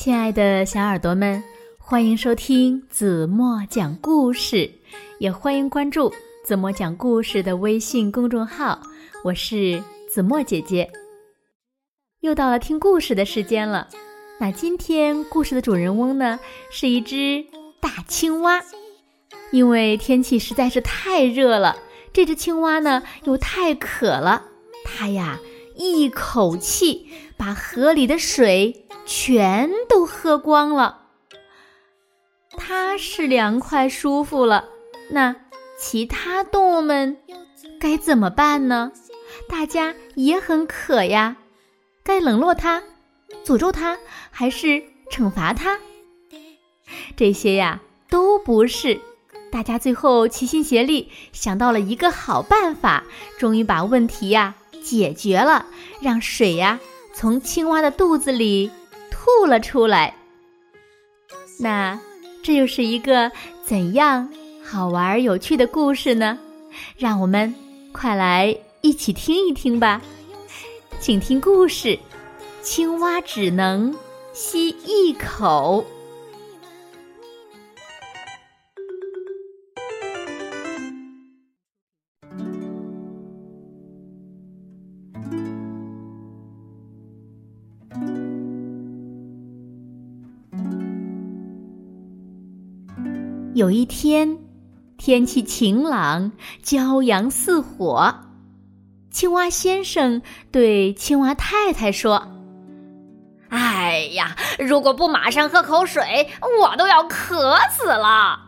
亲爱的小耳朵们，欢迎收听子墨讲故事，也欢迎关注子墨讲故事的微信公众号。我是子墨姐姐。又到了听故事的时间了。那今天故事的主人翁呢，是一只大青蛙。因为天气实在是太热了，这只青蛙呢又太渴了，它呀一口气把河里的水。全都喝光了，它是凉快舒服了。那其他动物们该怎么办呢？大家也很渴呀，该冷落它、诅咒它，还是惩罚它？这些呀都不是。大家最后齐心协力想到了一个好办法，终于把问题呀解决了，让水呀从青蛙的肚子里。吐了出来，那这又是一个怎样好玩有趣的故事呢？让我们快来一起听一听吧，请听故事：青蛙只能吸一口。有一天，天气晴朗，骄阳似火。青蛙先生对青蛙太太说：“哎呀，如果不马上喝口水，我都要渴死了。”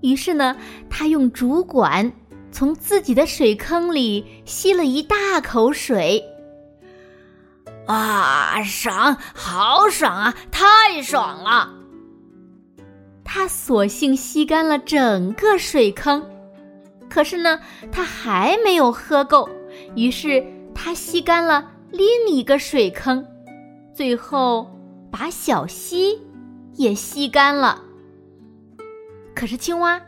于是呢，他用竹管从自己的水坑里吸了一大口水。啊，爽，好爽啊，太爽了！他索性吸干了整个水坑，可是呢，他还没有喝够，于是他吸干了另一个水坑，最后把小溪也吸干了。可是青蛙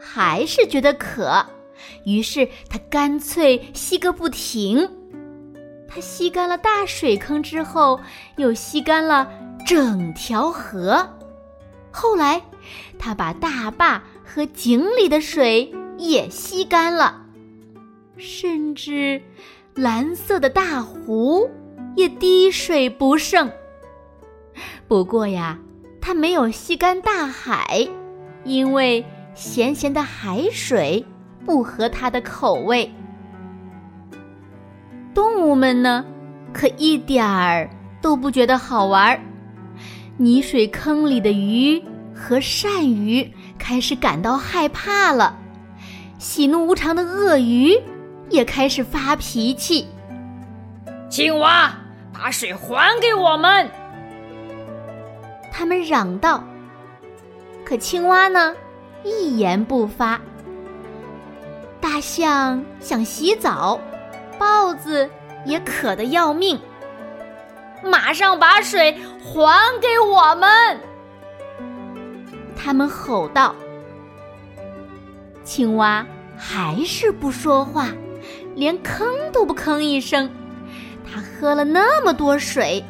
还是觉得渴，于是他干脆吸个不停。他吸干了大水坑之后，又吸干了整条河。后来，他把大坝和井里的水也吸干了，甚至蓝色的大湖也滴水不剩。不过呀，他没有吸干大海，因为咸咸的海水不合他的口味。动物们呢，可一点儿都不觉得好玩儿。泥水坑里的鱼和鳝鱼开始感到害怕了，喜怒无常的鳄鱼也开始发脾气。青蛙，把水还给我们！他们嚷道。可青蛙呢，一言不发。大象想洗澡，豹子也渴得要命。马上把水还给我们！他们吼道。青蛙还是不说话，连吭都不吭一声。它喝了那么多水，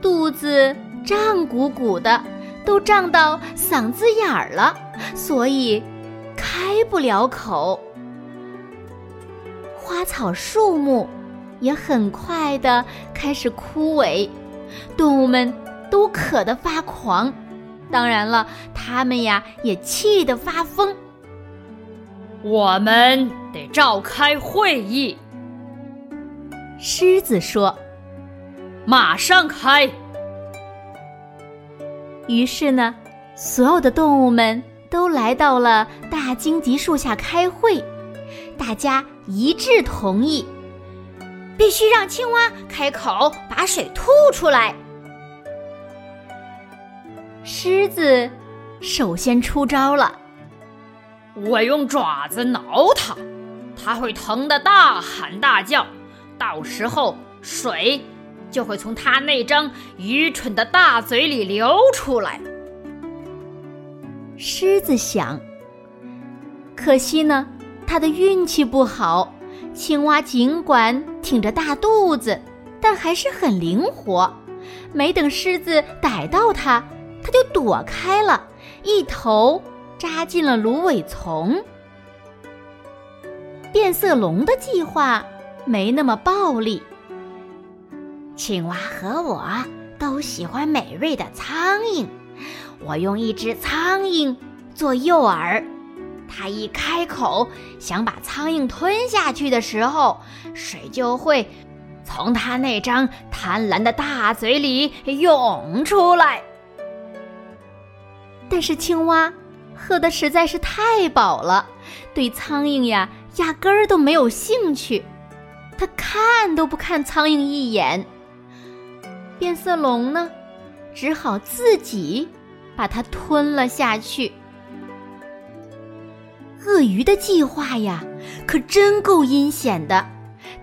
肚子胀鼓鼓的，都胀到嗓子眼儿了，所以开不了口。花草树木。也很快的开始枯萎，动物们都渴得发狂，当然了，它们呀也气得发疯。我们得召开会议。狮子说：“马上开。”于是呢，所有的动物们都来到了大荆棘树下开会，大家一致同意。必须让青蛙开口把水吐出来。狮子首先出招了，我用爪子挠它，它会疼得大喊大叫，到时候水就会从它那张愚蠢的大嘴里流出来。狮子想，可惜呢，它的运气不好。青蛙尽管挺着大肚子，但还是很灵活，没等狮子逮到它，它就躲开了，一头扎进了芦苇丛。变色龙的计划没那么暴力。青蛙和我都喜欢美味的苍蝇，我用一只苍蝇做诱饵，它一开口想把苍蝇吞下去的时候，水就会从它那张贪婪的大嘴里涌出来。但是青蛙喝的实在是太饱了，对苍蝇呀。压根儿都没有兴趣，它看都不看苍蝇一眼。变色龙呢，只好自己把它吞了下去。鳄鱼的计划呀，可真够阴险的。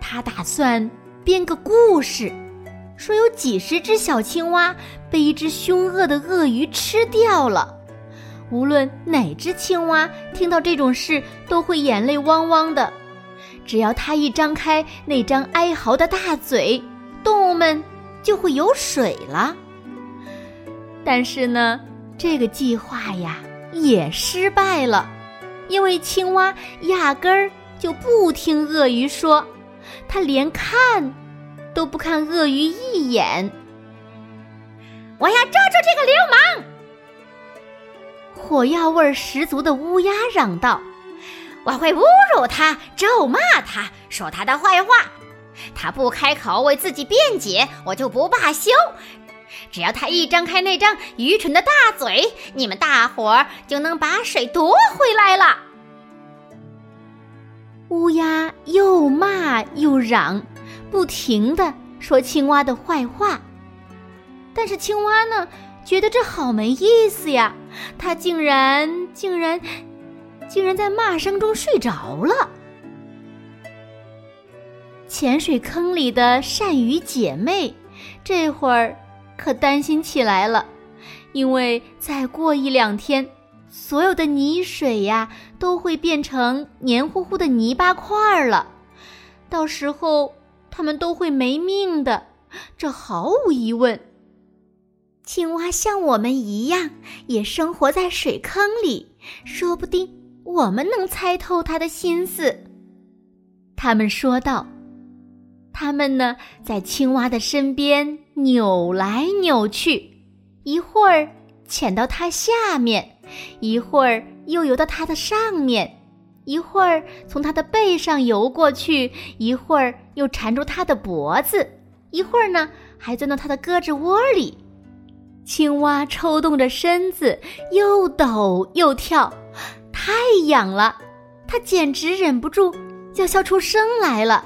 他打算编个故事，说有几十只小青蛙被一只凶恶的鳄鱼吃掉了。无论哪只青蛙听到这种事，都会眼泪汪汪的。只要它一张开那张哀嚎的大嘴，动物们就会有水了。但是呢，这个计划呀也失败了，因为青蛙压根儿就不听鳄鱼说，它连看都不看鳄鱼一眼。我要抓住这个流氓！火药味十足的乌鸦嚷道：“我会侮辱他，咒骂他，说他的坏话。他不开口为自己辩解，我就不罢休。只要他一张开那张愚蠢的大嘴，你们大伙儿就能把水夺回来了。”乌鸦又骂又嚷，不停的说青蛙的坏话。但是青蛙呢？觉得这好没意思呀！他竟然竟然竟然在骂声中睡着了。潜水坑里的鳝鱼姐妹这会儿可担心起来了，因为再过一两天，所有的泥水呀都会变成黏糊糊的泥巴块儿了，到时候它们都会没命的，这毫无疑问。青蛙像我们一样，也生活在水坑里，说不定我们能猜透它的心思。他们说道：“他们呢，在青蛙的身边扭来扭去，一会儿潜到它下面，一会儿又游到它的上面，一会儿从它的背上游过去，一会儿又缠住它的脖子，一会儿呢，还钻到它的胳肢窝里。”青蛙抽动着身子，又抖又跳，太痒了，它简直忍不住要笑出声来了。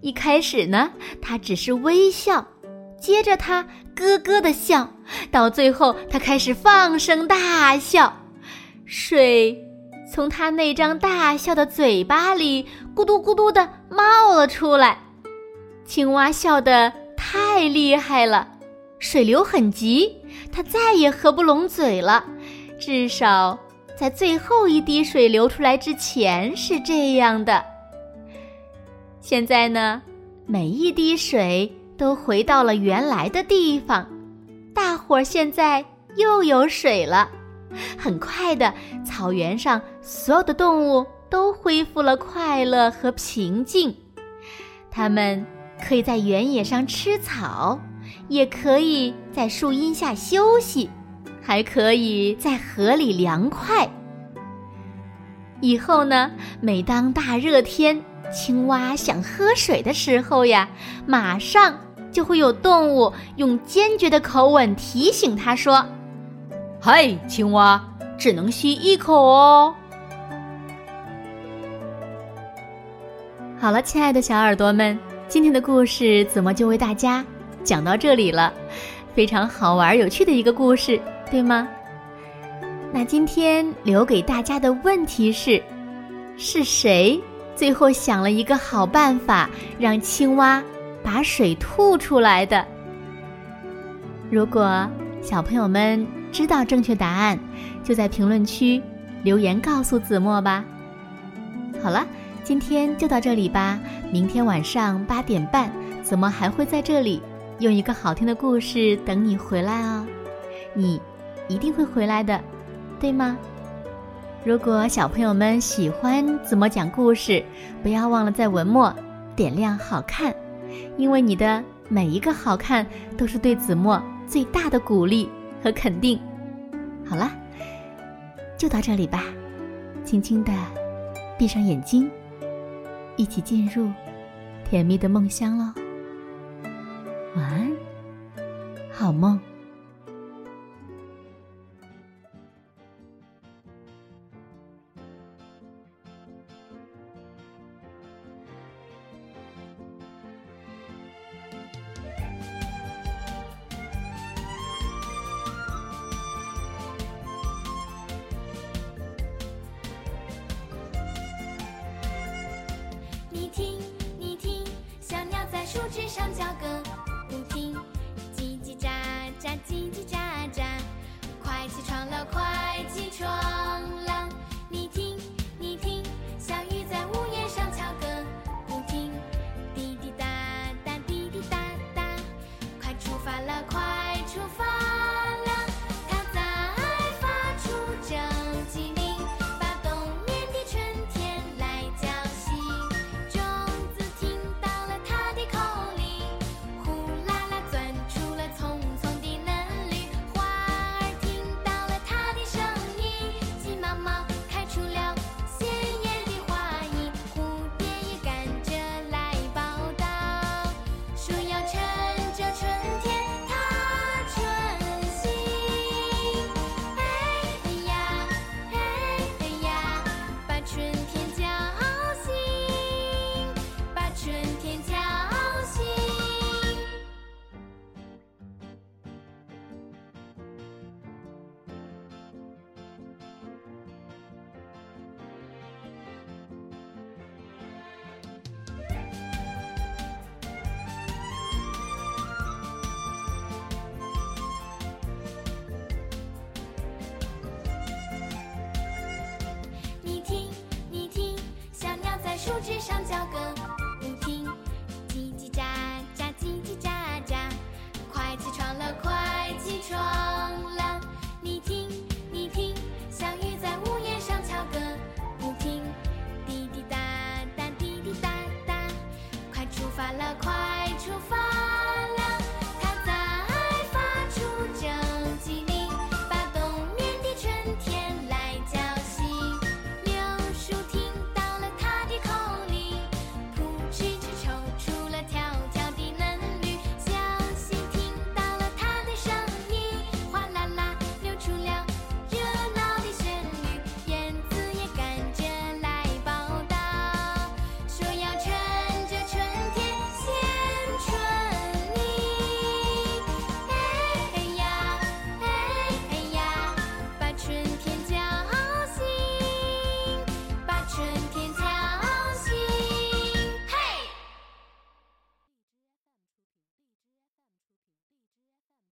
一开始呢，它只是微笑，接着它咯咯的笑，到最后它开始放声大笑，水从它那张大笑的嘴巴里咕嘟咕嘟的冒了出来。青蛙笑得太厉害了。水流很急，它再也合不拢嘴了。至少在最后一滴水流出来之前是这样的。现在呢，每一滴水都回到了原来的地方，大伙儿现在又有水了。很快的，草原上所有的动物都恢复了快乐和平静，它们可以在原野上吃草。也可以在树荫下休息，还可以在河里凉快。以后呢，每当大热天，青蛙想喝水的时候呀，马上就会有动物用坚决的口吻提醒它说：“嗨，青蛙，只能吸一口哦。”好了，亲爱的小耳朵们，今天的故事怎么就为大家。讲到这里了，非常好玩有趣的一个故事，对吗？那今天留给大家的问题是：是谁最后想了一个好办法，让青蛙把水吐出来的？如果小朋友们知道正确答案，就在评论区留言告诉子墨吧。好了，今天就到这里吧。明天晚上八点半，子墨还会在这里。用一个好听的故事等你回来哦。你一定会回来的，对吗？如果小朋友们喜欢子墨讲故事，不要忘了在文末点亮好看，因为你的每一个好看都是对子墨最大的鼓励和肯定。好了，就到这里吧，轻轻的闭上眼睛，一起进入甜蜜的梦乡喽。晚安，好梦。你听，你听，小鸟在树枝上叫个。树枝上叫个不停，叽叽喳喳，叽叽喳喳，快起床了，快起床了！你听，你听，小雨在屋檐上敲个不停，滴滴答答，滴滴答答，快出发了，快出发！